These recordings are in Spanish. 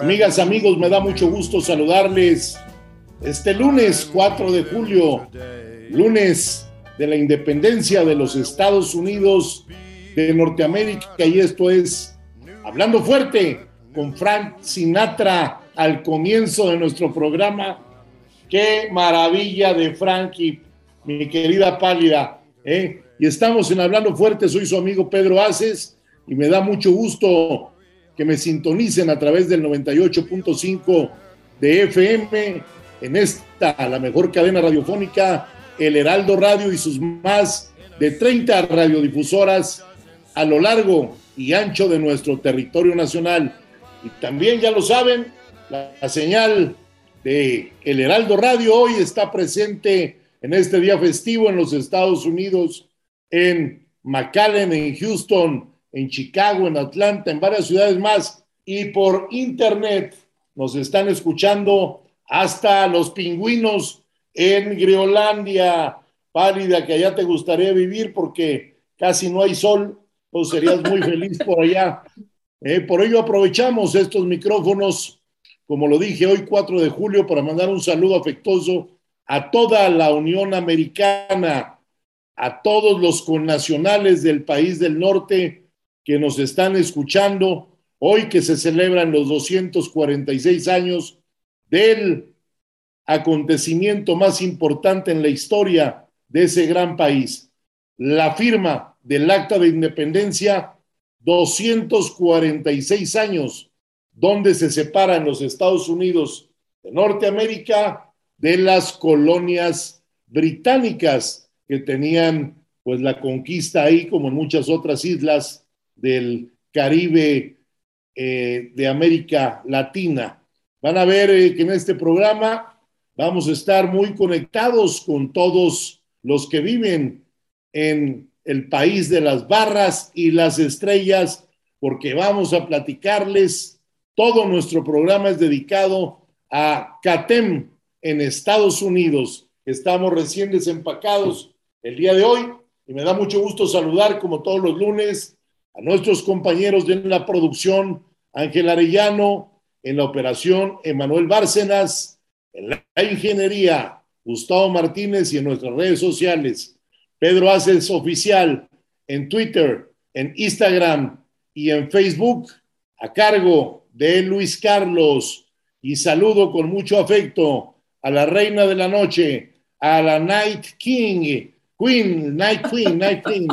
Amigas, amigos, me da mucho gusto saludarles este lunes 4 de julio, lunes de la independencia de los Estados Unidos de Norteamérica y esto es Hablando Fuerte con Frank Sinatra al comienzo de nuestro programa. Qué maravilla de Frankie, mi querida pálida. ¿eh? Y estamos en Hablando Fuerte, soy su amigo Pedro Aces y me da mucho gusto que me sintonicen a través del 98.5 de FM en esta, la mejor cadena radiofónica, el Heraldo Radio y sus más de 30 radiodifusoras a lo largo y ancho de nuestro territorio nacional. Y también, ya lo saben, la, la señal de El Heraldo Radio hoy está presente en este día festivo en los Estados Unidos, en McAllen, en Houston, en Chicago, en Atlanta, en varias ciudades más. Y por internet nos están escuchando hasta los pingüinos en Groenlandia, pálida, que allá te gustaría vivir porque casi no hay sol, pues serías muy feliz por allá. Eh, por ello aprovechamos estos micrófonos, como lo dije hoy 4 de julio, para mandar un saludo afectuoso a toda la Unión Americana, a todos los connacionales del país del norte que nos están escuchando hoy que se celebran los 246 años del acontecimiento más importante en la historia de ese gran país, la firma del Acta de Independencia, 246 años, donde se separan los Estados Unidos de Norteamérica de las colonias británicas que tenían pues la conquista ahí como en muchas otras islas del Caribe eh, de América Latina. Van a ver eh, que en este programa vamos a estar muy conectados con todos los que viven en el país de las barras y las estrellas, porque vamos a platicarles. Todo nuestro programa es dedicado a CATEM en Estados Unidos. Estamos recién desempacados el día de hoy y me da mucho gusto saludar, como todos los lunes, a nuestros compañeros de la producción, Ángel Arellano, en la operación, Emanuel Bárcenas, en la ingeniería, Gustavo Martínez y en nuestras redes sociales, Pedro Aces Oficial, en Twitter, en Instagram y en Facebook, a cargo de Luis Carlos. Y saludo con mucho afecto a la reina de la noche, a la Night King, Queen, Night Queen, Night Queen,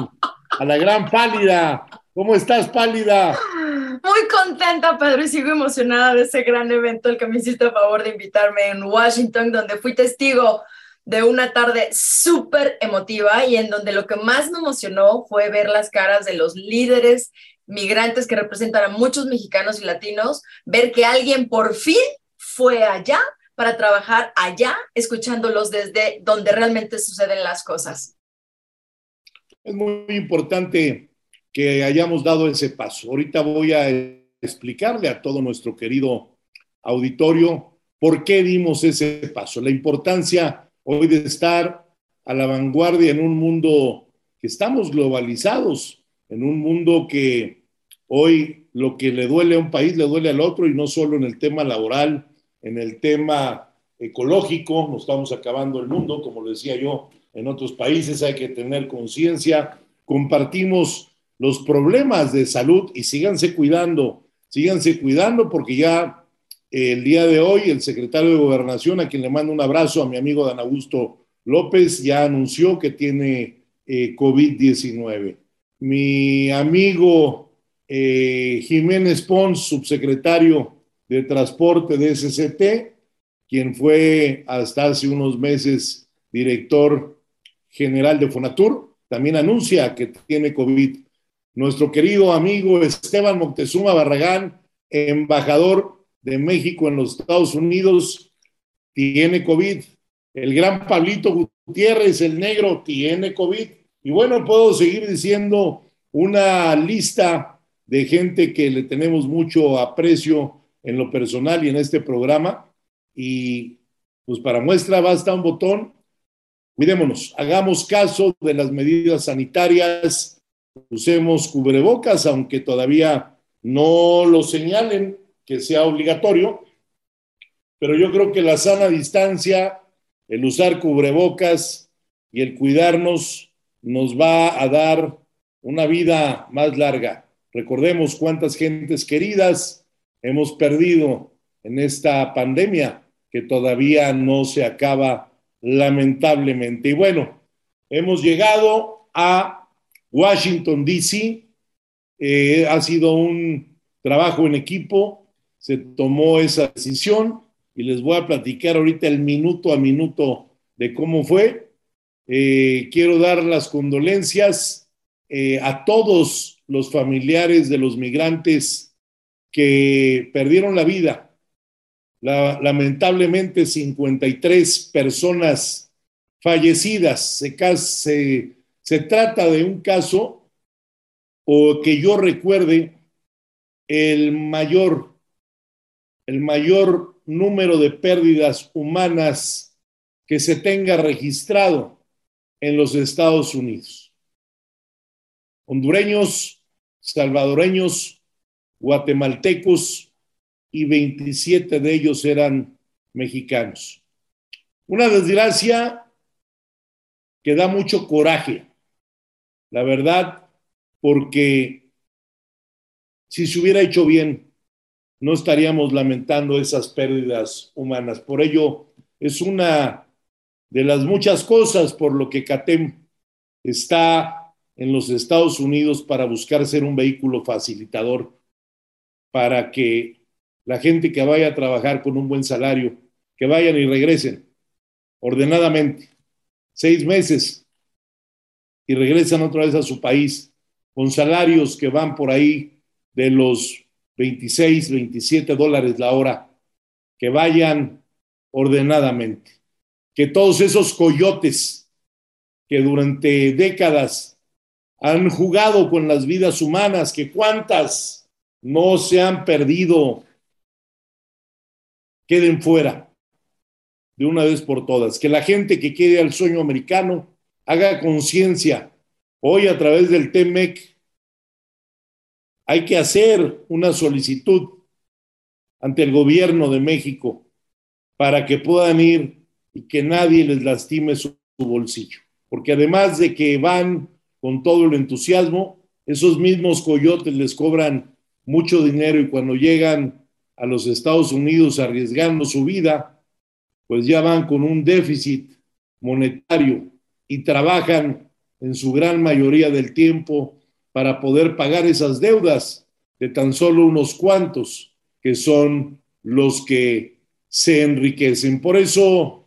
a la gran pálida. ¿Cómo estás, pálida? Muy contenta, Pedro, y sigo emocionada de ese gran evento el que me hiciste a favor de invitarme en Washington, donde fui testigo de una tarde súper emotiva y en donde lo que más me emocionó fue ver las caras de los líderes migrantes que representan a muchos mexicanos y latinos, ver que alguien por fin fue allá para trabajar allá, escuchándolos desde donde realmente suceden las cosas. Es muy importante que hayamos dado ese paso. Ahorita voy a explicarle a todo nuestro querido auditorio por qué dimos ese paso, la importancia hoy de estar a la vanguardia en un mundo que estamos globalizados, en un mundo que hoy lo que le duele a un país le duele al otro y no solo en el tema laboral, en el tema ecológico, nos estamos acabando el mundo, como lo decía yo, en otros países hay que tener conciencia, compartimos los problemas de salud y síganse cuidando, síganse cuidando porque ya eh, el día de hoy el secretario de Gobernación, a quien le mando un abrazo a mi amigo Dan Augusto López, ya anunció que tiene eh, COVID-19. mi amigo eh, Jiménez Pons, subsecretario de Transporte de SCT, quien fue hasta hace unos meses director general de Fonatur, también anuncia que tiene COVID. Nuestro querido amigo Esteban Moctezuma Barragán, embajador de México en los Estados Unidos, tiene COVID. El gran Pablito Gutiérrez, el negro, tiene COVID. Y bueno, puedo seguir diciendo una lista de gente que le tenemos mucho aprecio en lo personal y en este programa. Y pues para muestra basta un botón. Cuidémonos, hagamos caso de las medidas sanitarias, usemos cubrebocas, aunque todavía no lo señalen que sea obligatorio, pero yo creo que la sana distancia, el usar cubrebocas y el cuidarnos nos va a dar una vida más larga. Recordemos cuántas gentes queridas hemos perdido en esta pandemia que todavía no se acaba lamentablemente. Y bueno, hemos llegado a Washington, D.C. Eh, ha sido un trabajo en equipo, se tomó esa decisión y les voy a platicar ahorita el minuto a minuto de cómo fue. Eh, quiero dar las condolencias eh, a todos los familiares de los migrantes que perdieron la vida. lamentablemente, 53 personas fallecidas. Se, se, se trata de un caso o que yo recuerde el mayor, el mayor número de pérdidas humanas que se tenga registrado en los Estados Unidos. Hondureños, salvadoreños, guatemaltecos y 27 de ellos eran mexicanos. Una desgracia que da mucho coraje, la verdad, porque si se hubiera hecho bien, no estaríamos lamentando esas pérdidas humanas. Por ello, es una de las muchas cosas por lo que CATEM está en los Estados Unidos para buscar ser un vehículo facilitador para que la gente que vaya a trabajar con un buen salario, que vayan y regresen ordenadamente, seis meses, y regresan otra vez a su país con salarios que van por ahí de los 26, 27 dólares la hora, que vayan ordenadamente. Que todos esos coyotes que durante décadas han jugado con las vidas humanas, que cuántas no se han perdido, queden fuera de una vez por todas. Que la gente que quede al sueño americano haga conciencia hoy a través del TEMEC hay que hacer una solicitud ante el gobierno de México para que puedan ir y que nadie les lastime su, bolsillo. Porque además de que van con todo el entusiasmo, esos mismos coyotes les cobran mucho dinero y cuando llegan a los Estados Unidos arriesgando su vida, pues ya van con un déficit monetario y trabajan en su gran mayoría del tiempo para poder pagar esas deudas de tan solo unos cuantos que son los que se enriquecen. Por eso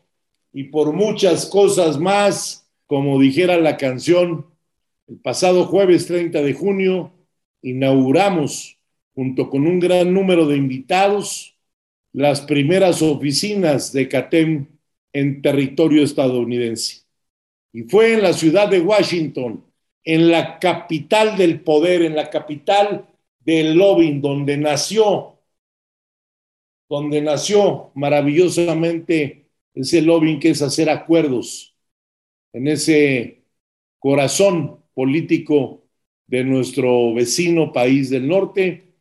y por muchas cosas más, como dijera la canción, el pasado jueves 30 de junio inauguramos, junto con un gran número de invitados, las primeras oficinas de CATEM en territorio estadounidense. Y fue en la ciudad de Washington, en la capital del poder, en la capital del lobbying, donde nació, donde nació maravillosamente ese lobbying que es hacer acuerdos en ese corazón político de nuestro vecino país del norte,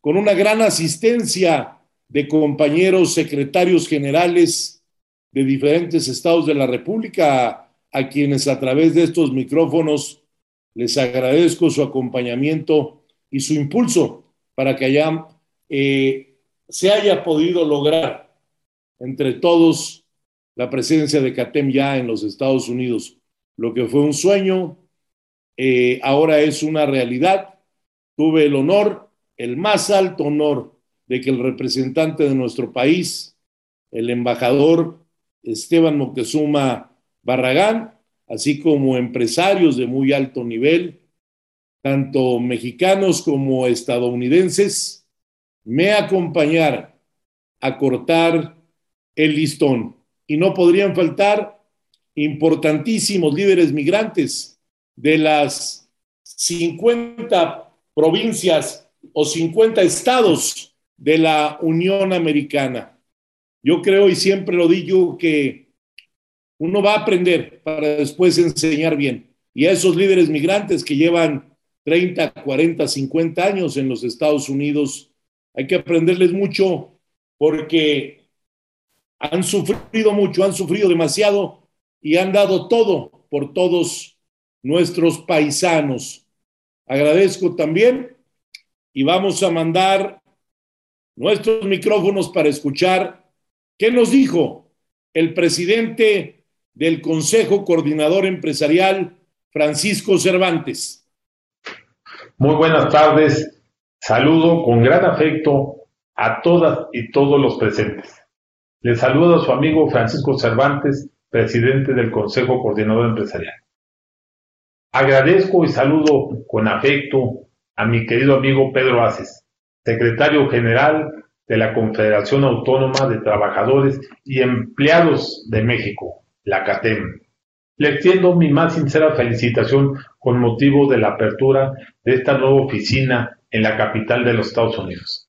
con una gran asistencia de compañeros secretarios generales de diferentes estados de la República, a quienes a través de estos micrófonos les agradezco su acompañamiento y su impulso para que haya, eh, se haya podido lograr entre todos la presencia de CATEM ya en los Estados Unidos, lo que fue un sueño eh, ahora es una realidad. Tuve el honor, el más alto honor, de que el representante de nuestro país, el embajador Esteban Moctezuma Barragán, así como empresarios de muy alto nivel, tanto mexicanos como estadounidenses, me acompañaran a cortar el listón. Y no podrían faltar importantísimos líderes migrantes de las 50 provincias o 50 estados de la Unión Americana. Yo creo y siempre lo digo que uno va a aprender para después enseñar bien. Y a esos líderes migrantes que llevan 30, 40, 50 años en los Estados Unidos, hay que aprenderles mucho porque han sufrido mucho, han sufrido demasiado y han dado todo por todos nuestros paisanos. Agradezco también y vamos a mandar nuestros micrófonos para escuchar qué nos dijo el presidente del Consejo Coordinador Empresarial, Francisco Cervantes. Muy buenas tardes. Saludo con gran afecto a todas y todos los presentes. Les saludo a su amigo Francisco Cervantes, presidente del Consejo Coordinador Empresarial. Agradezco y saludo con afecto a mi querido amigo Pedro Aces, secretario general de la Confederación Autónoma de Trabajadores y Empleados de México, la CATEM. Le extiendo mi más sincera felicitación con motivo de la apertura de esta nueva oficina en la capital de los Estados Unidos.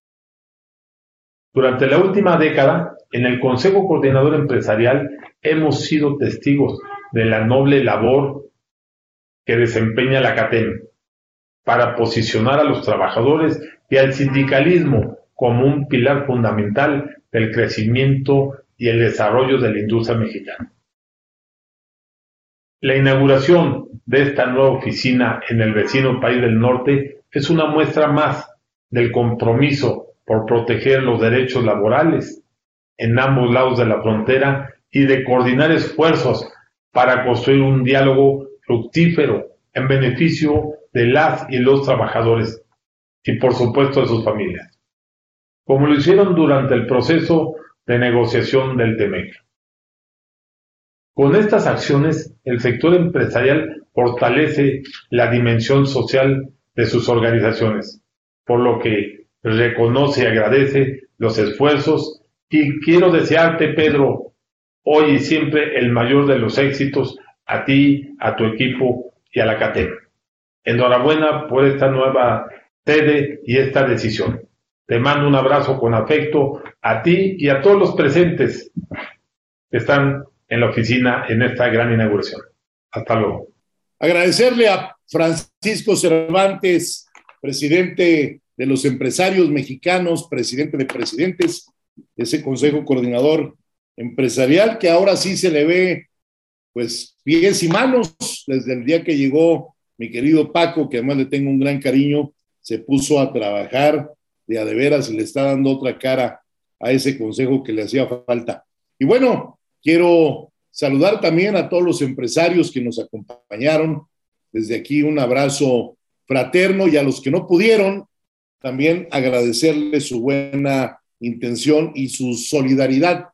Durante la última década, en el Consejo Coordinador Empresarial hemos sido testigos de la noble labor que desempeña la CATEM para posicionar a los trabajadores y al sindicalismo como un pilar fundamental del crecimiento y el desarrollo de la industria mexicana. La inauguración de esta nueva oficina en el vecino país del norte es una muestra más del compromiso por proteger los derechos laborales en ambos lados de la frontera y de coordinar esfuerzos para construir un diálogo fructífero en beneficio de las y los trabajadores y por supuesto de sus familias, como lo hicieron durante el proceso de negociación del TEMEC. Con estas acciones, el sector empresarial fortalece la dimensión social de sus organizaciones, por lo que reconoce y agradece los esfuerzos y quiero desearte, Pedro, hoy y siempre el mayor de los éxitos a ti, a tu equipo y a la CATEM. Enhorabuena por esta nueva sede y esta decisión. Te mando un abrazo con afecto a ti y a todos los presentes que están en la oficina en esta gran inauguración. Hasta luego. Agradecerle a Francisco Cervantes, presidente de los empresarios mexicanos, presidente de presidentes, ese consejo coordinador empresarial que ahora sí se le ve pues pies y manos desde el día que llegó mi querido Paco, que además le tengo un gran cariño, se puso a trabajar de a de veras le está dando otra cara a ese consejo que le hacía falta. Y bueno, quiero saludar también a todos los empresarios que nos acompañaron. Desde aquí un abrazo fraterno y a los que no pudieron, también agradecerle su buena intención y su solidaridad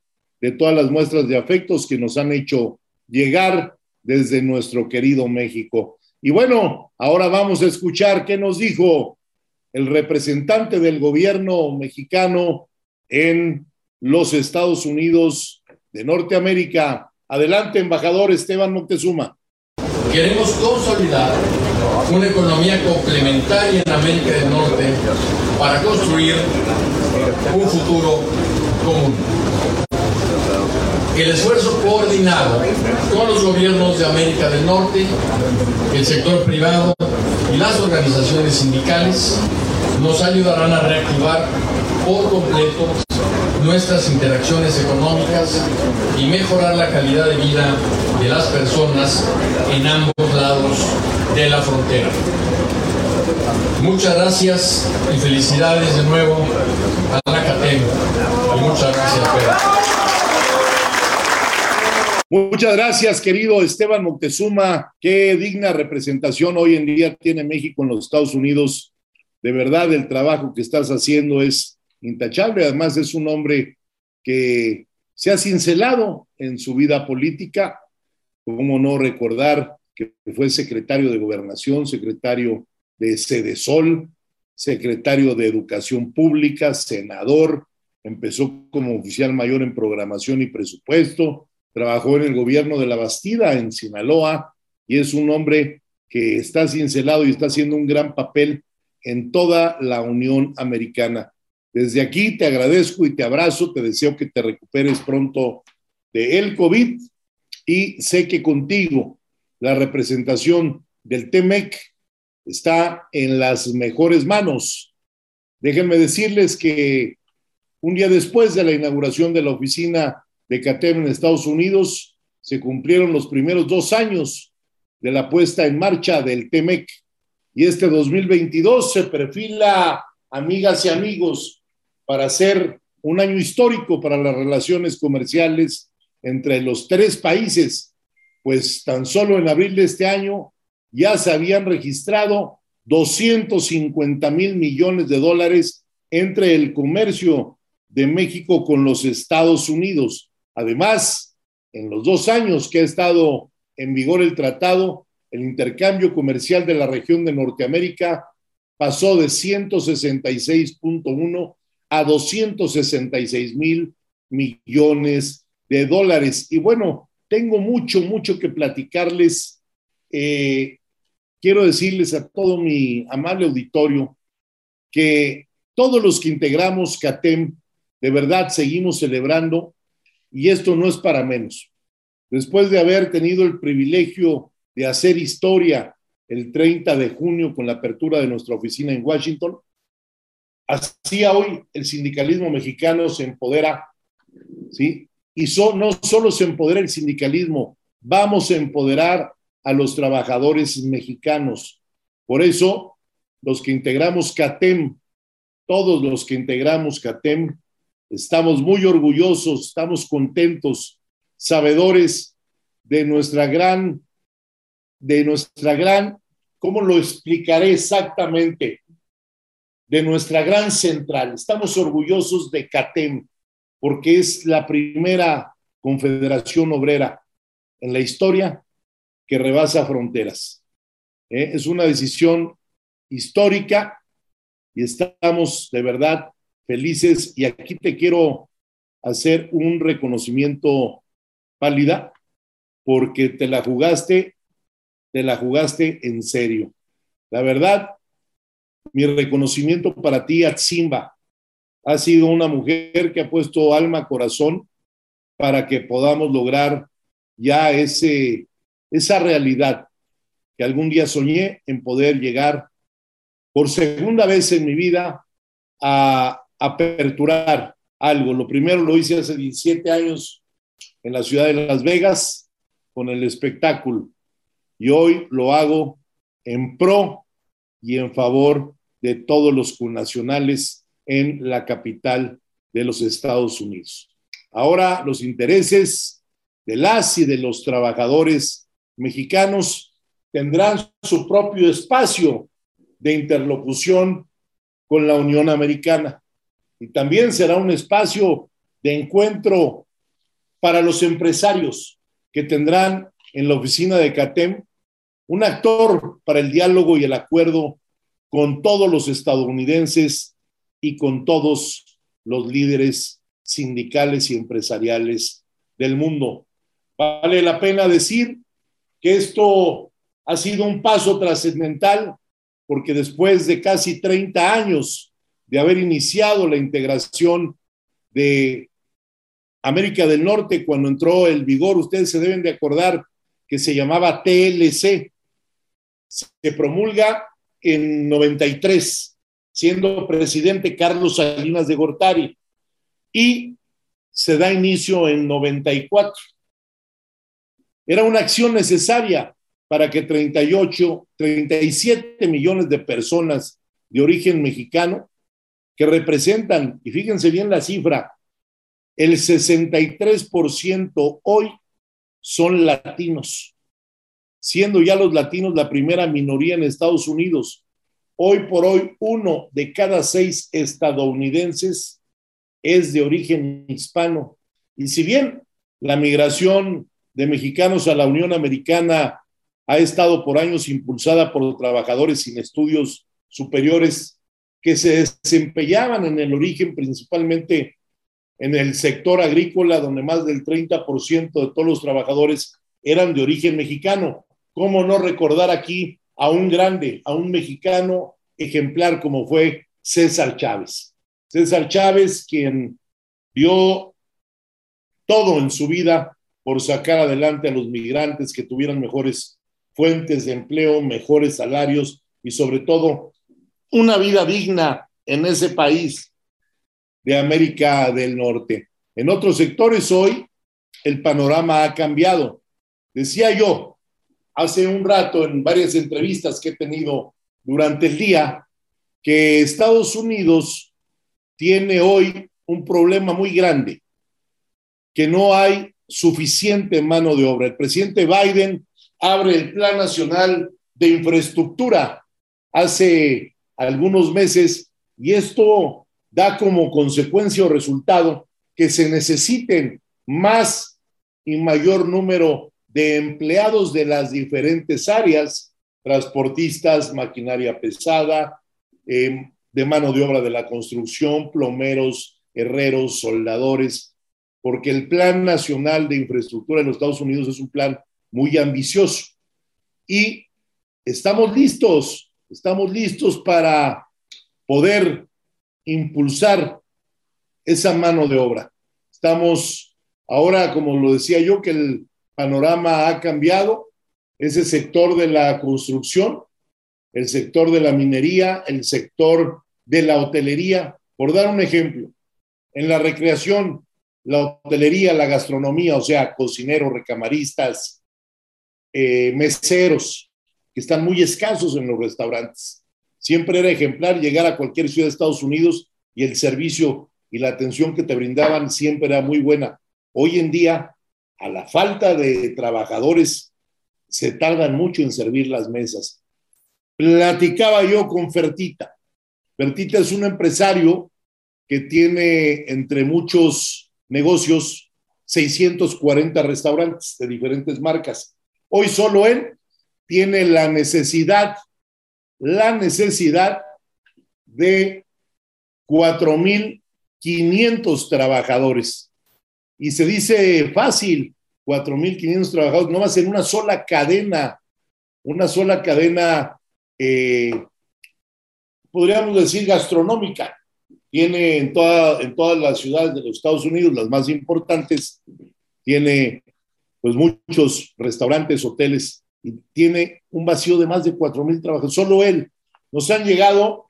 de todas las muestras de afectos que nos han hecho llegar desde nuestro querido México. Y bueno, ahora vamos a escuchar qué nos dijo el representante del gobierno mexicano en los Estados Unidos de Norteamérica. Adelante, embajador Esteban Moctezuma. Queremos consolidar una economía complementaria en América del Norte para construir un futuro común. El esfuerzo coordinado con los gobiernos de América del Norte, el sector privado y las organizaciones sindicales nos ayudarán a reactivar por completo nuestras interacciones económicas y mejorar la calidad de vida de las personas en ambos lados de la frontera. Muchas gracias y felicidades de nuevo a la CATEM. Muchas gracias, Pedro. Muchas gracias, querido Esteban Moctezuma. Qué digna representación hoy en día tiene México en los Estados Unidos. De verdad, el trabajo que estás haciendo es intachable. Además, es un hombre que se ha cincelado en su vida política. ¿Cómo no recordar que fue secretario de Gobernación, secretario de Sol, secretario de Educación Pública, senador, empezó como oficial mayor en programación y presupuesto, trabajó en el gobierno de la Bastida en Sinaloa y es un hombre que está cincelado y está haciendo un gran papel en toda la Unión Americana. Desde aquí te agradezco y te abrazo, te deseo que te recuperes pronto de el COVID y sé que contigo la representación del TEMEC está en las mejores manos. Déjenme decirles que un día después de la inauguración de la oficina de CATEM en Estados Unidos, se cumplieron los primeros dos años de la puesta en marcha del TEMEC y este 2022 se perfila, amigas y amigos, para ser un año histórico para las relaciones comerciales entre los tres países, pues tan solo en abril de este año ya se habían registrado 250 mil millones de dólares entre el comercio de México con los Estados Unidos. Además, en los dos años que ha estado en vigor el tratado, el intercambio comercial de la región de Norteamérica pasó de 166.1 a 266 mil millones de dólares. Y bueno, tengo mucho, mucho que platicarles. Eh, quiero decirles a todo mi amable auditorio que todos los que integramos CATEM, de verdad seguimos celebrando y esto no es para menos. Después de haber tenido el privilegio de hacer historia el 30 de junio con la apertura de nuestra oficina en Washington, así hoy el sindicalismo mexicano se empodera, ¿sí? Y no solo se empodera el sindicalismo, vamos a empoderar a los trabajadores mexicanos. Por eso, los que integramos CATEM, todos los que integramos CATEM, estamos muy orgullosos, estamos contentos, sabedores de nuestra gran, de nuestra gran, ¿cómo lo explicaré exactamente? De nuestra gran central. Estamos orgullosos de CATEM porque es la primera confederación obrera en la historia que rebasa fronteras. ¿eh? Es una decisión histórica y estamos de verdad felices. Y aquí te quiero hacer un reconocimiento pálida porque te la jugaste, te la jugaste en serio. La verdad, mi reconocimiento para ti, Atzimba. Ha sido una mujer que ha puesto alma, corazón para que podamos lograr ya ese esa realidad que algún día soñé en poder llegar por segunda vez en mi vida a aperturar algo. Lo primero lo hice hace 17 años en la ciudad de Las Vegas con el espectáculo y hoy lo hago en pro y en favor de todos los connacionales en la capital de los Estados Unidos. Ahora los intereses de las y de los trabajadores mexicanos tendrán su propio espacio de interlocución con la Unión Americana. Y también será un espacio de encuentro para los empresarios que tendrán en la oficina de CATEM un actor para el diálogo y el acuerdo con todos los estadounidenses y con todos los líderes sindicales y empresariales del mundo. Vale la pena decir que esto ha sido un paso trascendental porque después de casi 30 años de haber iniciado la integración de América del Norte, cuando entró el vigor, ustedes se deben de acordar que se llamaba TLC, se promulga en 93, siendo presidente Carlos Salinas de Gortari, y se da inicio en 94. Era una acción necesaria para que 38, 37 millones de personas de origen mexicano que representan, y fíjense bien la cifra, el 63% hoy son latinos, siendo ya los latinos la primera minoría en Estados Unidos. Hoy por hoy, uno de cada seis estadounidenses es de origen hispano. Y si bien la migración de mexicanos a la Unión Americana ha estado por años impulsada por trabajadores sin estudios superiores que se desempeñaban en el origen principalmente en el sector agrícola, donde más del 30% de todos los trabajadores eran de origen mexicano. ¿Cómo no recordar aquí a un grande, a un mexicano ejemplar como fue César Chávez? César Chávez, quien dio todo en su vida por sacar adelante a los migrantes que tuvieran mejores fuentes de empleo, mejores salarios y sobre todo una vida digna en ese país de América del Norte. En otros sectores hoy el panorama ha cambiado. Decía yo hace un rato en varias entrevistas que he tenido durante el día que Estados Unidos tiene hoy un problema muy grande, que no hay suficiente mano de obra. El presidente Biden abre el Plan Nacional de Infraestructura hace algunos meses y esto da como consecuencia o resultado que se necesiten más y mayor número de empleados de las diferentes áreas, transportistas, maquinaria pesada, eh, de mano de obra de la construcción, plomeros, herreros, soldadores, porque el Plan Nacional de Infraestructura en los Estados Unidos es un plan muy ambicioso. Y estamos listos, estamos listos para poder impulsar esa mano de obra. Estamos ahora, como lo decía yo, que el panorama ha cambiado, ese sector de la construcción, el sector de la minería, el sector de la hotelería, por dar un ejemplo, en la recreación, la hotelería, la gastronomía, o sea, cocineros, recamaristas, eh, meseros, que están muy escasos en los restaurantes. Siempre era ejemplar llegar a cualquier ciudad de Estados Unidos y el servicio y la atención que te brindaban siempre era muy buena. Hoy en día, a la falta de trabajadores, se tardan mucho en servir las mesas. Platicaba yo con Fertita. Fertita es un empresario que tiene entre muchos negocios 640 restaurantes de diferentes marcas. Hoy solo él tiene la necesidad, la necesidad de 4.500 trabajadores. Y se dice fácil, 4.500 trabajadores, no a ser una sola cadena, una sola cadena, eh, podríamos decir, gastronómica. Tiene en, toda, en todas las ciudades de los Estados Unidos, las más importantes, tiene pues muchos restaurantes, hoteles, y tiene un vacío de más de cuatro mil trabajadores, solo él. Nos han llegado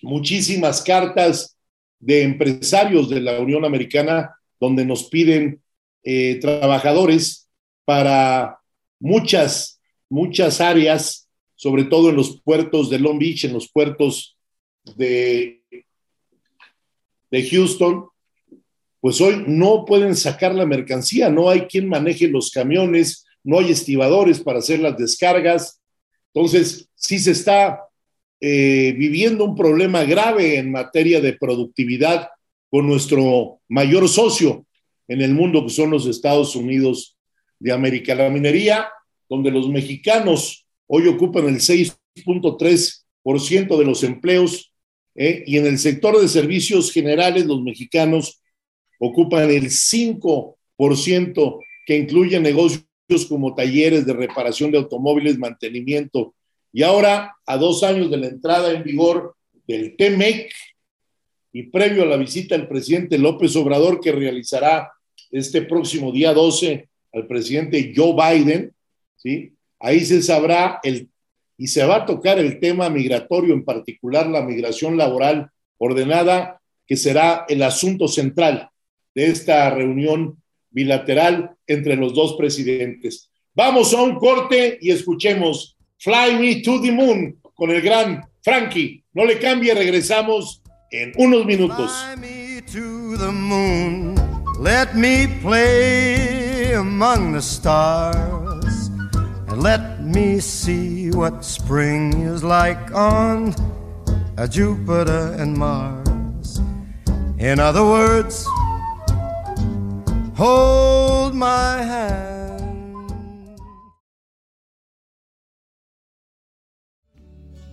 muchísimas cartas de empresarios de la Unión Americana donde nos piden eh, trabajadores para muchas, muchas áreas, sobre todo en los puertos de Long Beach, en los puertos de, de Houston, pues hoy no pueden sacar la mercancía, no hay quien maneje los camiones, no hay estibadores para hacer las descargas. Entonces, sí se está eh, viviendo un problema grave en materia de productividad con nuestro mayor socio en el mundo, que son los Estados Unidos de América. La minería, donde los mexicanos hoy ocupan el 6.3% de los empleos, eh, y en el sector de servicios generales, los mexicanos ocupan el 5% que incluye negocios como talleres de reparación de automóviles, mantenimiento. Y ahora, a dos años de la entrada en vigor del TEMEC y previo a la visita del presidente López Obrador que realizará este próximo día 12 al presidente Joe Biden, ¿sí? Ahí se sabrá el y se va a tocar el tema migratorio, en particular la migración laboral ordenada, que será el asunto central de esta reunión bilateral entre los dos presidentes. Vamos a un corte y escuchemos Fly Me to the Moon con el gran Frankie. No le cambie, regresamos en unos minutos. Let me play among the stars and let me see what spring is like on a Jupiter and Mars. In other words, hold my hand.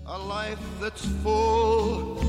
A life that's full.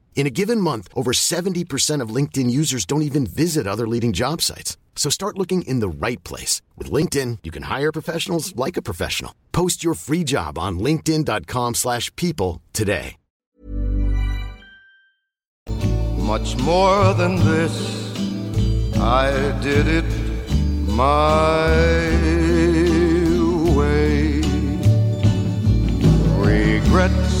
In a given month, over 70% of LinkedIn users don't even visit other leading job sites. So start looking in the right place. With LinkedIn, you can hire professionals like a professional. Post your free job on linkedin.com slash people today. Much more than this, I did it my way. Regrets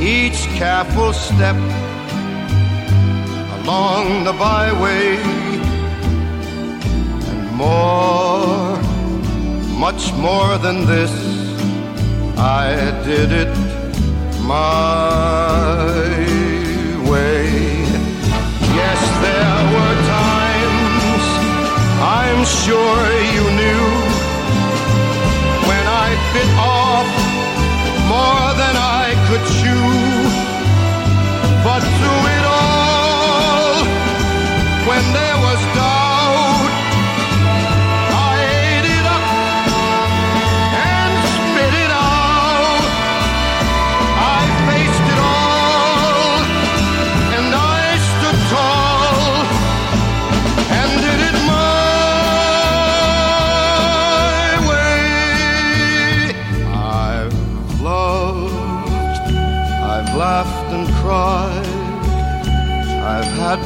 each careful step along the byway. And more, much more than this, I did it my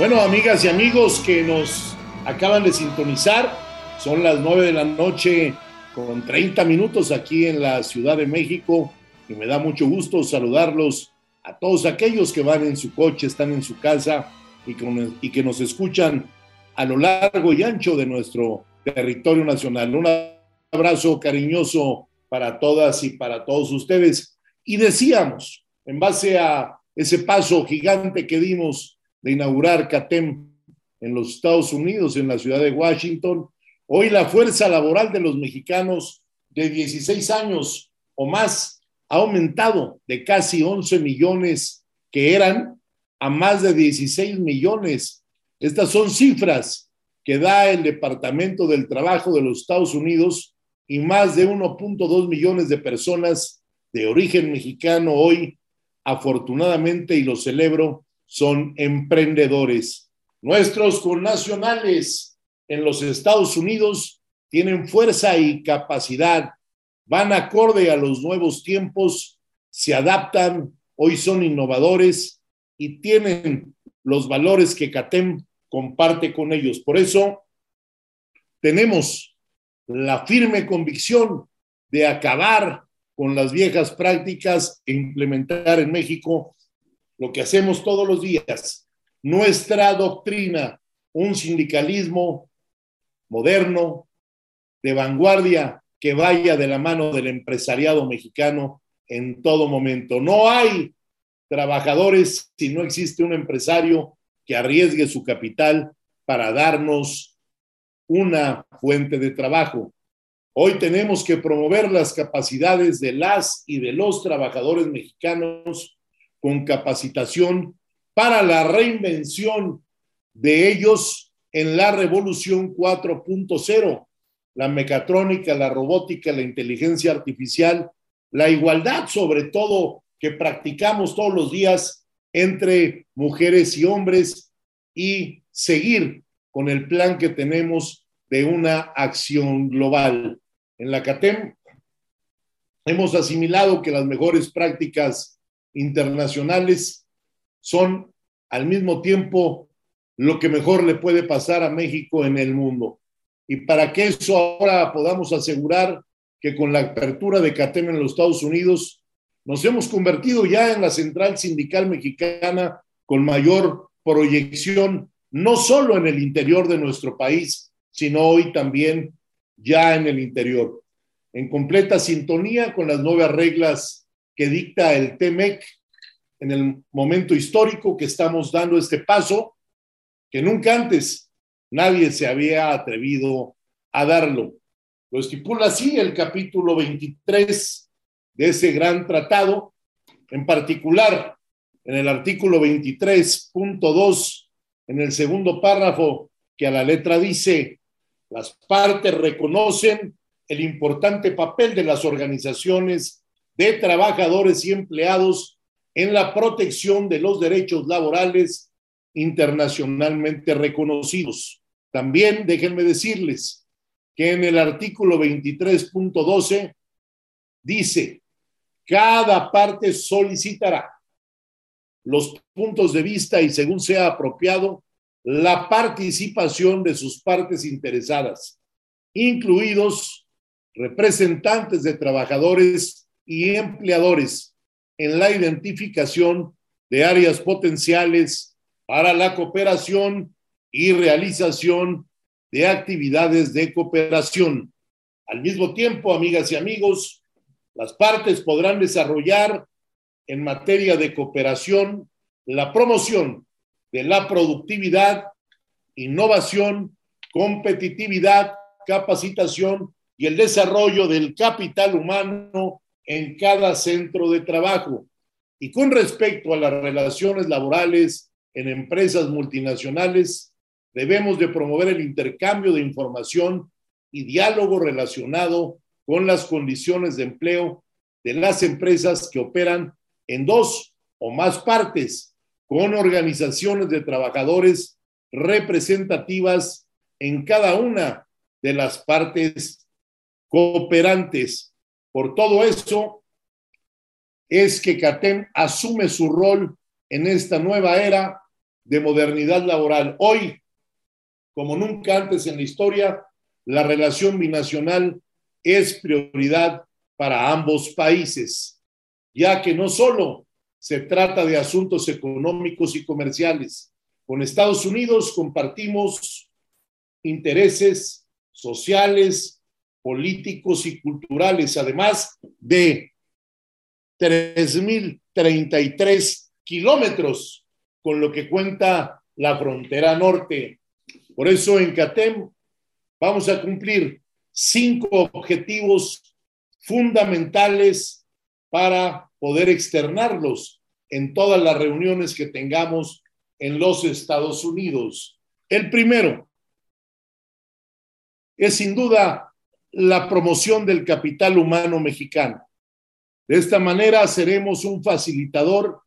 Bueno, amigas y amigos que nos acaban de sintonizar, son las 9 de la noche con 30 minutos aquí en la Ciudad de México y me da mucho gusto saludarlos a todos aquellos que van en su coche, están en su casa y, que nos escuchan a lo largo y ancho de nuestro territorio nacional. Un abrazo cariñoso para todas y para todos ustedes. Y decíamos, en base a ese paso gigante que dimos de inaugurar CATEM en los Estados Unidos, en la ciudad de Washington, hoy la fuerza laboral de los mexicanos de 16 años o más ha aumentado de casi 11 millones que eran a más de 16 millones. Estas son cifras que da el Departamento del Trabajo de los Estados Unidos y más de 1.2 millones de personas de origen mexicano hoy, afortunadamente, y lo celebro, son emprendedores. Nuestros connacionales en los Estados Unidos tienen fuerza y capacidad, van acorde a los nuevos tiempos, se adaptan, hoy son innovadores y tienen los valores que CATEM comparte con ellos. Por eso tenemos la firme convicción de acabar con las viejas prácticas e implementar en México lo que hacemos todos los días, nuestra doctrina, un sindicalismo moderno, de vanguardia, que vaya de la mano del empresariado mexicano en todo momento. No hay trabajadores si no existe un empresario que arriesgue su capital para darnos una fuente de trabajo. Hoy tenemos que promover las capacidades de las y de los trabajadores mexicanos con capacitación para la reinvención de ellos en la revolución 4.0, la mecatrónica, la robótica, la inteligencia artificial, la igualdad sobre todo que practicamos todos los días entre mujeres y hombres y seguir con el plan que tenemos de una acción global. En la CATEM hemos asimilado que las mejores prácticas internacionales son al mismo tiempo lo que mejor le puede pasar a México en el mundo. Y para que eso ahora podamos asegurar que con la apertura de CATEM en los Estados Unidos nos hemos convertido ya en la central sindical mexicana con mayor proyección, no solo en el interior de nuestro país, sino hoy también ya en el interior, en completa sintonía con las nuevas reglas que dicta el TEMEC en el momento histórico que estamos dando este paso, que nunca antes nadie se había atrevido a darlo. Lo estipula así el capítulo 23 de ese gran tratado, en particular en el artículo 23.2, en el segundo párrafo, que a la letra dice, las partes reconocen el importante papel de las organizaciones de trabajadores y empleados en la protección de los derechos laborales internacionalmente reconocidos. También déjenme decirles que en el artículo 23.12 dice, cada parte solicitará los puntos de vista y según sea apropiado, la participación de sus partes interesadas, incluidos representantes de trabajadores y empleadores en la identificación de áreas potenciales para la cooperación y realización de actividades de cooperación. Al mismo tiempo, amigas y amigos, las partes podrán desarrollar en materia de cooperación la promoción de la productividad, innovación, competitividad, capacitación y el desarrollo del capital humano en cada centro de trabajo. Y con respecto a las relaciones laborales en empresas multinacionales, debemos de promover el intercambio de información y diálogo relacionado con las condiciones de empleo de las empresas que operan en dos o más partes con organizaciones de trabajadores representativas en cada una de las partes cooperantes. Por todo eso es que CATEM asume su rol en esta nueva era de modernidad laboral. Hoy, como nunca antes en la historia, la relación binacional es prioridad para ambos países ya que no solo se trata de asuntos económicos y comerciales. Con Estados Unidos compartimos intereses sociales, políticos y culturales, además de 3.033 kilómetros con lo que cuenta la frontera norte. Por eso en CATEM vamos a cumplir cinco objetivos fundamentales para poder externarlos en todas las reuniones que tengamos en los Estados Unidos. El primero es sin duda la promoción del capital humano mexicano. De esta manera seremos un facilitador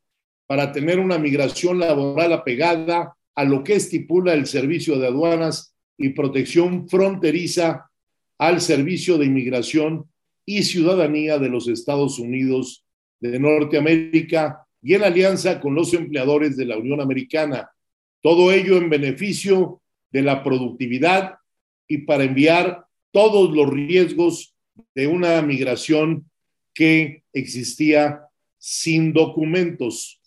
para tener una migración laboral apegada a lo que estipula el Servicio de Aduanas y Protección Fronteriza al Servicio de Inmigración y Ciudadanía de los Estados Unidos de Norteamérica y en alianza con los empleadores de la Unión Americana. Todo ello en beneficio de la productividad y para enviar todos los riesgos de una migración que existía sin documentos,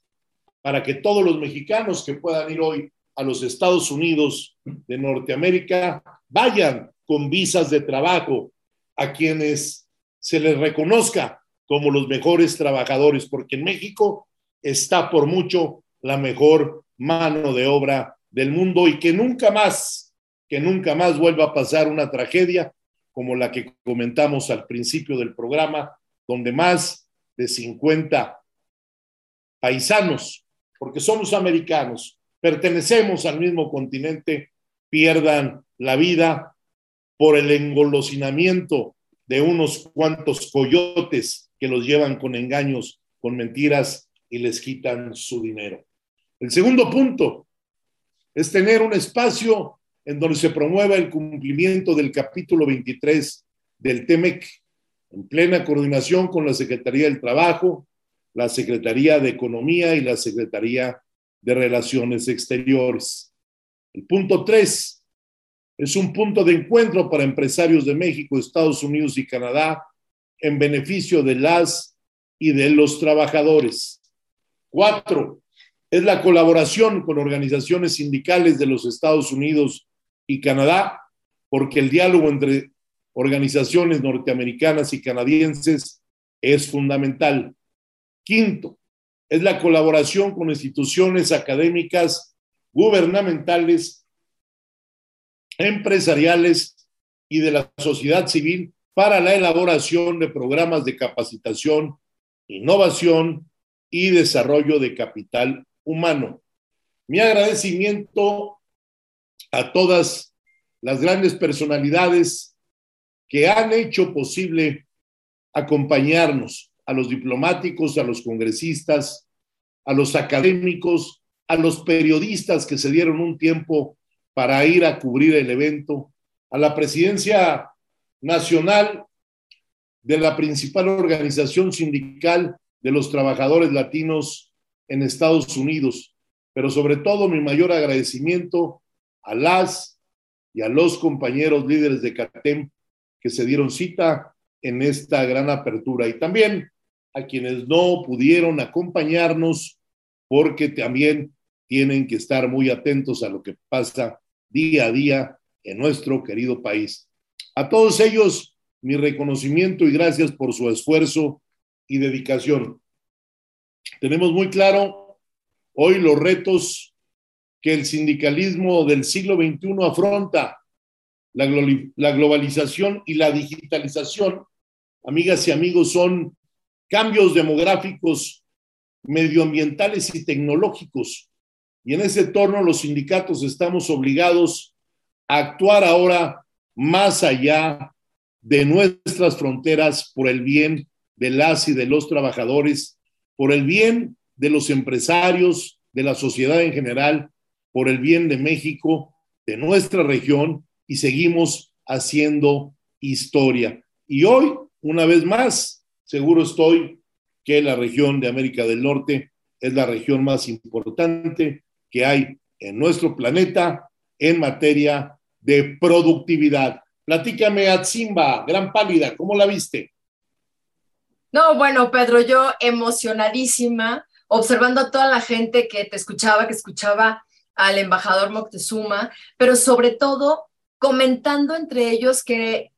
para que todos los mexicanos que puedan ir hoy a los Estados Unidos de Norteamérica vayan con visas de trabajo a quienes se les reconozca como los mejores trabajadores, porque en México está por mucho la mejor mano de obra del mundo y que nunca más, que nunca más vuelva a pasar una tragedia como la que comentamos al principio del programa, donde más de 50 paisanos, porque somos americanos, pertenecemos al mismo continente, pierdan la vida por el engolosinamiento de unos cuantos coyotes que los llevan con engaños, con mentiras y les quitan su dinero. El segundo punto es tener un espacio en donde se promueva el cumplimiento del capítulo 23 del TEMEC, en plena coordinación con la Secretaría del Trabajo, la Secretaría de Economía y la Secretaría de Relaciones Exteriores. El punto 3 es un punto de encuentro para empresarios de México, Estados Unidos y Canadá en beneficio de las y de los trabajadores. Cuatro, es la colaboración con organizaciones sindicales de los Estados Unidos y Canadá, porque el diálogo entre organizaciones norteamericanas y canadienses es fundamental. Quinto, es la colaboración con instituciones académicas, gubernamentales, empresariales y de la sociedad civil para la elaboración de programas de capacitación, innovación y desarrollo de capital humano. Mi agradecimiento a todas las grandes personalidades que han hecho posible acompañarnos, a los diplomáticos, a los congresistas, a los académicos, a los periodistas que se dieron un tiempo para ir a cubrir el evento, a la presidencia nacional de la principal organización sindical de los trabajadores latinos en Estados Unidos, pero sobre todo mi mayor agradecimiento a las y a los compañeros líderes de CATEM que se dieron cita en esta gran apertura y también a quienes no pudieron acompañarnos porque también tienen que estar muy atentos a lo que pasa día a día en nuestro querido país. A todos ellos, mi reconocimiento y gracias por su esfuerzo y dedicación. Tenemos muy claro hoy los retos que el sindicalismo del siglo XXI afronta, la, globalización y la digitalización, amigas y amigos, son cambios demográficos, medioambientales y tecnológicos. Y en ese torno los sindicatos estamos obligados a actuar ahora más allá de nuestras fronteras por el bien de las y de los trabajadores, por el bien de los empresarios, de la sociedad en general por el bien de México, de nuestra región, y seguimos haciendo historia. Y hoy, una vez más, seguro estoy que la región de América del Norte es la región más importante que hay en nuestro planeta en materia de productividad. Platícame, Atzimba, gran pálida, ¿cómo la viste? No, bueno, Pedro, yo emocionadísima, observando a toda la gente que te escuchaba, que escuchaba al embajador Moctezuma, pero sobre todo comentando entre ellos que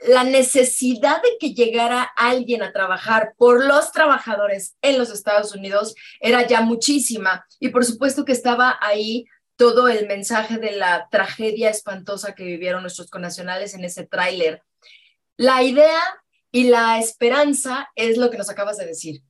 la necesidad de que llegara alguien a trabajar por los trabajadores en los Estados Unidos era ya muchísima. Y por supuesto que estaba ahí todo el mensaje de la tragedia espantosa que vivieron nuestros connacionales en ese tráiler. La idea y la esperanza es lo que nos acabas de decir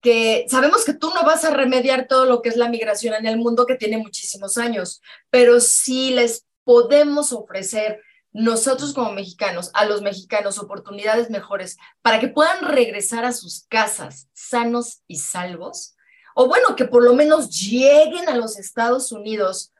que sabemos que tú no vas a remediar todo lo que es la migración en el mundo que tiene muchísimos años, pero sí les podemos ofrecer nosotros como mexicanos, a los mexicanos oportunidades mejores para que puedan regresar a sus casas sanos y salvos, o bueno, que por lo menos lleguen a los Estados Unidos.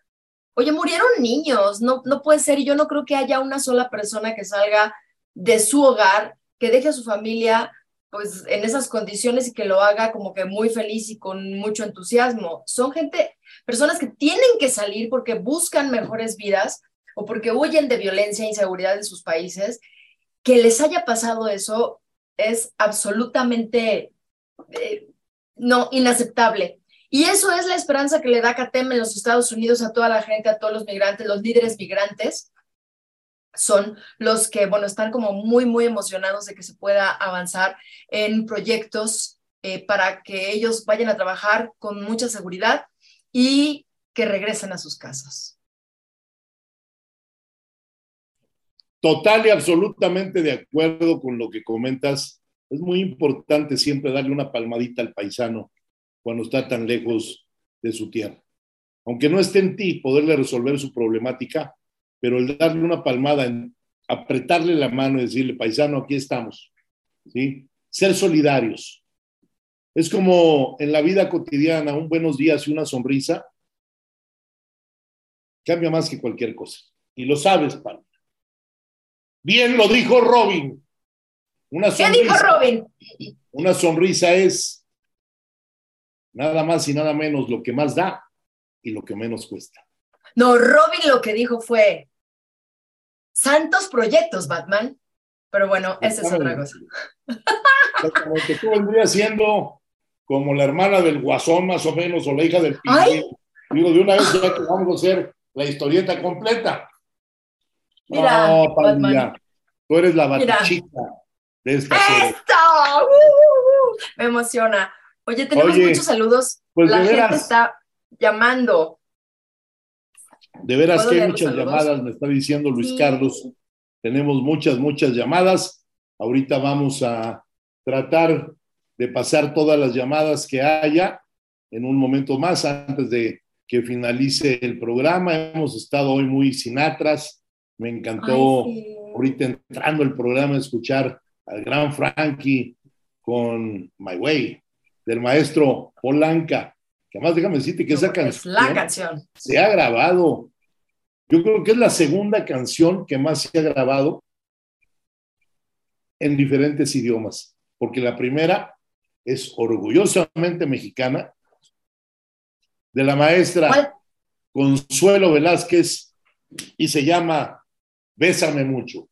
Oye, murieron niños, no, no puede ser, y yo no creo que haya una sola persona que salga de su hogar, que deje a su familia pues en esas condiciones y que lo haga como que muy feliz y con mucho entusiasmo. Son gente, personas que tienen que salir porque buscan mejores vidas o porque huyen de violencia e inseguridad en sus países. Que les haya pasado eso es absolutamente eh, no inaceptable. Y eso es la esperanza que le da CATEM en los Estados Unidos a toda la gente, a todos los migrantes, los líderes migrantes, son los que, bueno, están como muy, muy emocionados de que se pueda avanzar en proyectos eh, para que ellos vayan a trabajar con mucha seguridad y que regresen a sus casas. Total y absolutamente de acuerdo con lo que comentas. Es muy importante siempre darle una palmadita al paisano cuando está tan lejos de su tierra. Aunque no esté en ti poderle resolver su problemática, pero el darle una palmada, en apretarle la mano y decirle, paisano, aquí estamos, ¿sí? Ser solidarios. Es como en la vida cotidiana, un buenos días y una sonrisa cambia más que cualquier cosa. Y lo sabes, Palma. Bien lo dijo Robin. Una sonrisa, ¿Qué dijo Robin? Una sonrisa es nada más y nada menos lo que más da y lo que menos cuesta. No, Robin lo que dijo fue, santos proyectos, Batman. Pero bueno, esa es otra cosa. que tú vendrías siendo como la hermana del guasón, más o menos, o la hija del pingüino. Digo, de una vez ya que vamos a hacer la historieta completa. Mira, no, Batman. tú eres la batichica de esta serie. ¡Esto! Uh, uh, uh. Me emociona. Oye, tenemos muchos saludos. Pues la gente está llamando. De veras que hay muchas llamadas, me está diciendo Luis Carlos. Tenemos muchas, muchas llamadas. Ahorita vamos a tratar de pasar todas las llamadas que haya en un momento más antes de que finalice el programa. Hemos estado hoy muy sinatras. Me encantó ahorita entrando el programa escuchar al gran Frankie con My Way del maestro Polanca. Que además déjame decirte que esa canción, la canción se ha grabado. Yo creo que es la segunda canción que más se ha grabado en diferentes idiomas, porque la primera es orgullosamente mexicana, de la maestra Consuelo Velázquez, y se llama Bésame mucho.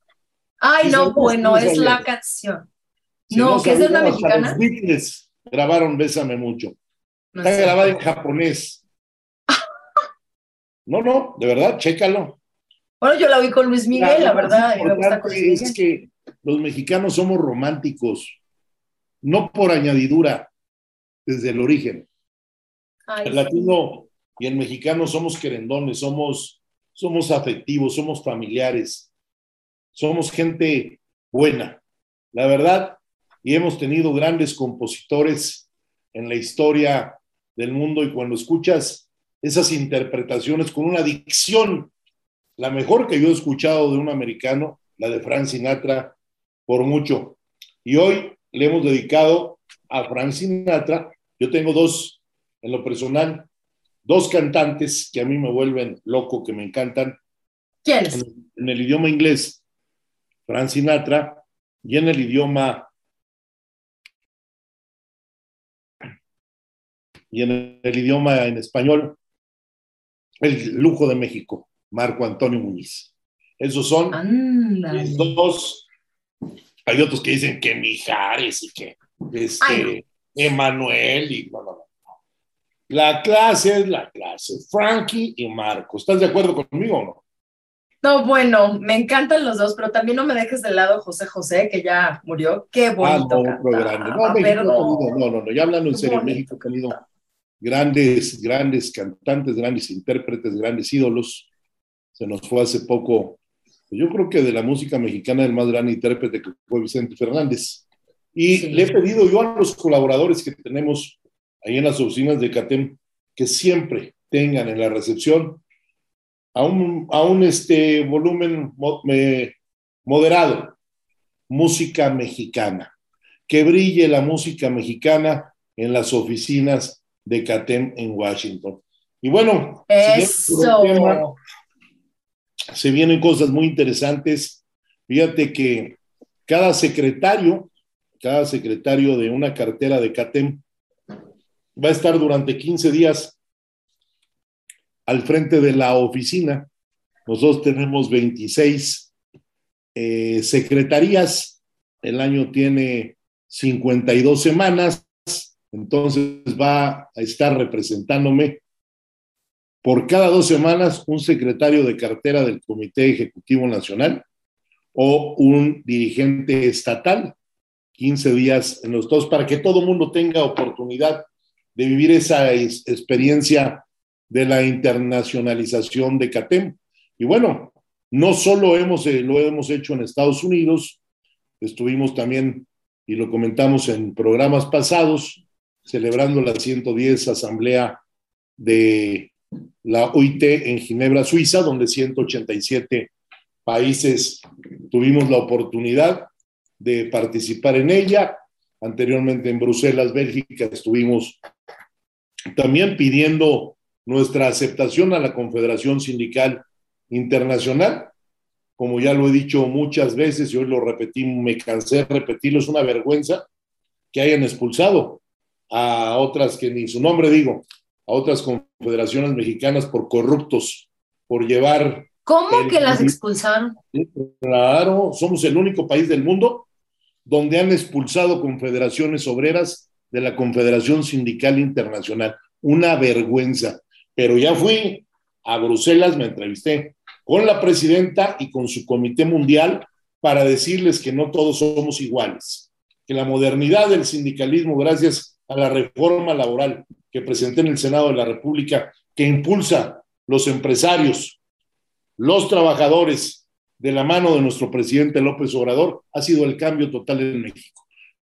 Ay, no, bueno, es la canción. no, que es de una mexicana. Los Beatles grabaron Bésame mucho. Está grabada en japonés. No, no, de verdad, chécalo. Bueno, yo la vi con Luis Miguel, la, verdad. es que los mexicanos somos románticos, no por añadidura, desde el origen. el latino y el mexicano somos querendones, somos, somos afectivos, somos familiares, somos gente buena, la verdad, y hemos tenido grandes compositores en la historia del mundo y cuando escuchas esas interpretaciones con una dicción, la mejor que yo he escuchado de un americano, la de Frank Sinatra, por mucho. Y hoy le hemos dedicado a Frank Sinatra. Yo tengo dos, en lo personal, dos cantantes que a mí me vuelven loco, que me encantan. ¿Quiénes? En, en el idioma inglés, Frank Sinatra, y en el idioma y en el idioma en español, el lujo de México, Marco Antonio Muñiz. Esos son los dos. Hay otros que dicen que Mijares y que este, Emanuel y no, no, no. La clase es la clase, Frankie y Marco. ¿Estás de acuerdo conmigo o no? No, bueno, me encantan los dos, pero también no me dejes de lado José José, que ya murió. Qué bonito. Ah, no, grande. No, México no. no, no, ya hablando en serio, México ha tenido grandes, grandes cantantes, grandes intérpretes, grandes ídolos. Se nos fue hace poco, pues yo creo que de la música mexicana el más gran intérprete que fue Vicente Fernández. Y le he pedido yo a los colaboradores que tenemos ahí en las oficinas de CATEM que siempre tengan en la recepción a un, a un este, volumen moderado, música mexicana, que brille la música mexicana en las oficinas de CATEM en Washington. Y bueno, Eso. se vienen cosas muy interesantes. Fíjate que cada secretario, cada secretario de una cartera de CATEM va a estar durante 15 días al frente de la oficina. Nosotros tenemos 26 eh, secretarías. El año tiene 52 semanas. Entonces va a estar representándome por cada dos semanas un secretario de cartera del Comité Ejecutivo Nacional o un dirigente estatal, 15 días en los dos, para que todo el mundo tenga oportunidad de vivir esa experiencia de la internacionalización de CATEM. Y bueno, no solo hemos, eh, lo hemos hecho en Estados Unidos, estuvimos también, y lo comentamos en programas pasados, celebrando la 110 Asamblea de la OIT en Ginebra, Suiza, donde 187 países tuvimos la oportunidad de participar en ella. Anteriormente en Bruselas, Bélgica, estuvimos también pidiendo nuestra aceptación a la Confederación Sindical Internacional. Como ya lo he dicho muchas veces y hoy lo repetí, me cansé de repetirlo, es una vergüenza que hayan expulsado a otras que ni su nombre digo, a otras confederaciones mexicanas por corruptos, por llevar... ¿Cómo que las expulsaron? Claro, somos el único país del mundo donde han expulsado confederaciones obreras de la Confederación Sindical Internacional. Una vergüenza. Pero ya fui a Bruselas, me entrevisté con la presidenta y con su comité mundial para decirles que no todos somos iguales, que la modernidad del sindicalismo, gracias a la reforma laboral que presenté en el Senado de la República, que impulsa los empresarios, los trabajadores, de la mano de nuestro presidente López Obrador, ha sido el cambio total en México.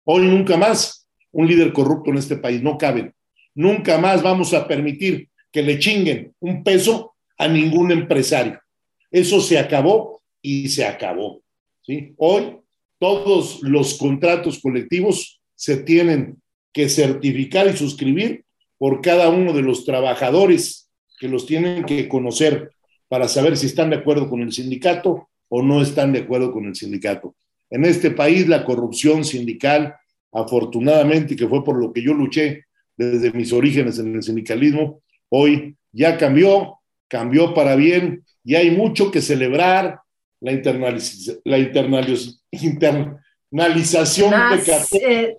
Hoy nunca más un líder corrupto en este país, no cabe. Nunca más vamos a permitir que le chinguen un peso a ningún empresario. Eso se acabó y se acabó. ¿sí? Hoy todos los contratos colectivos se tienen que certificar y suscribir por cada uno de los trabajadores que los tienen que conocer para saber si están de acuerdo con el sindicato o no están de acuerdo con el sindicato. En este país la corrupción sindical, afortunadamente, que fue por lo que yo luché desde mis orígenes en el sindicalismo, hoy ya cambió, cambió para bien y hay mucho que celebrar la, la internalización de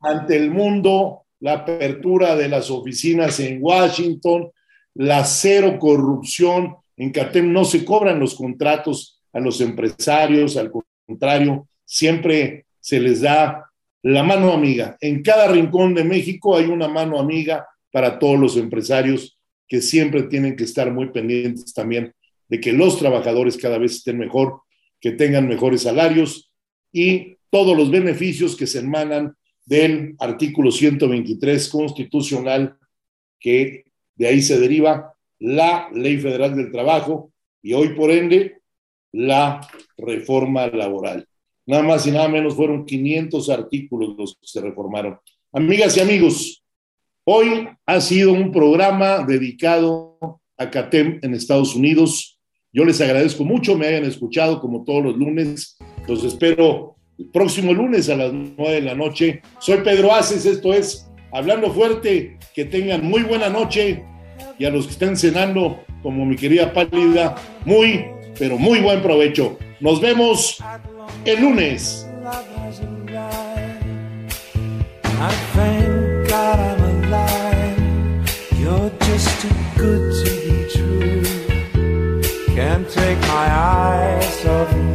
ante el mundo, la apertura de las oficinas en Washington, la cero corrupción. En CATEM no se cobran los contratos a los empresarios, al contrario, siempre se les da la mano amiga. En cada rincón de México hay una mano amiga para todos los empresarios que siempre tienen que estar muy pendientes también de que los trabajadores cada vez estén mejor, que tengan mejores salarios y todos los beneficios que se emanan del artículo 123 constitucional, que de ahí se deriva la Ley Federal del Trabajo y hoy por ende la reforma laboral. Nada más y nada menos fueron 500 artículos los que se reformaron. Amigas y amigos, hoy ha sido un programa dedicado a CATEM en Estados Unidos. Yo les agradezco mucho, me hayan escuchado como todos los lunes. Los espero el próximo lunes a las 9 de la noche. Soy Pedro Aces, esto es Hablando Fuerte. Que tengan muy buena noche y a los que estén cenando, como mi querida Pálida, muy, pero muy buen provecho. Nos vemos el lunes. Can't take my eyes off